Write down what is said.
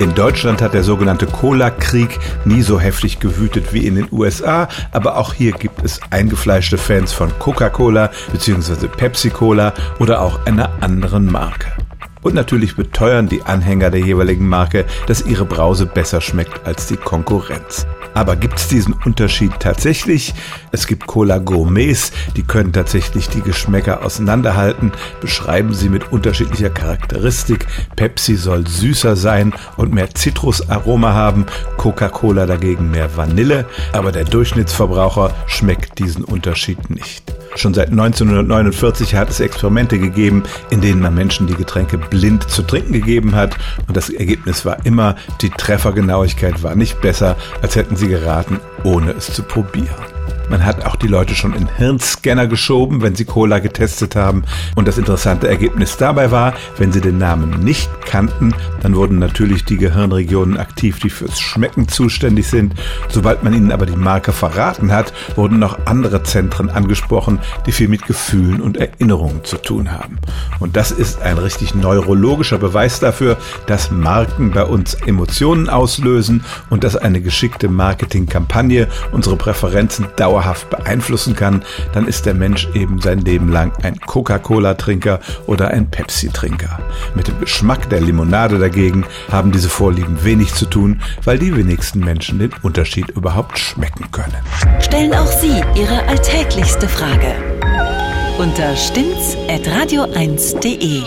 In Deutschland hat der sogenannte Cola-Krieg nie so heftig gewütet wie in den USA, aber auch hier gibt es eingefleischte Fans von Coca-Cola bzw. Pepsi-Cola oder auch einer anderen Marke. Und natürlich beteuern die Anhänger der jeweiligen Marke, dass ihre Brause besser schmeckt als die Konkurrenz. Aber gibt es diesen Unterschied tatsächlich? Es gibt Cola Gourmets, die können tatsächlich die Geschmäcker auseinanderhalten, beschreiben sie mit unterschiedlicher Charakteristik. Pepsi soll süßer sein und mehr Zitrusaroma haben, Coca-Cola dagegen mehr Vanille, aber der Durchschnittsverbraucher schmeckt diesen Unterschied nicht. Schon seit 1949 hat es Experimente gegeben, in denen man Menschen die Getränke blind zu trinken gegeben hat. Und das Ergebnis war immer, die Treffergenauigkeit war nicht besser, als hätten sie geraten, ohne es zu probieren. Man hat auch die Leute schon in Hirnscanner geschoben, wenn sie Cola getestet haben. Und das interessante Ergebnis dabei war, wenn sie den Namen nicht kannten, dann wurden natürlich die Gehirnregionen aktiv, die fürs Schmecken zuständig sind. Sobald man ihnen aber die Marke verraten hat, wurden noch andere Zentren angesprochen, die viel mit Gefühlen und Erinnerungen zu tun haben. Und das ist ein richtig neurologischer Beweis dafür, dass Marken bei uns Emotionen auslösen und dass eine geschickte Marketingkampagne unsere Präferenzen dauerhaft dauerhaft beeinflussen kann, dann ist der Mensch eben sein Leben lang ein Coca-Cola-Trinker oder ein Pepsi-Trinker. Mit dem Geschmack der Limonade dagegen haben diese Vorlieben wenig zu tun, weil die wenigsten Menschen den Unterschied überhaupt schmecken können. Stellen auch Sie Ihre alltäglichste Frage unter stimmtz.radio1.de.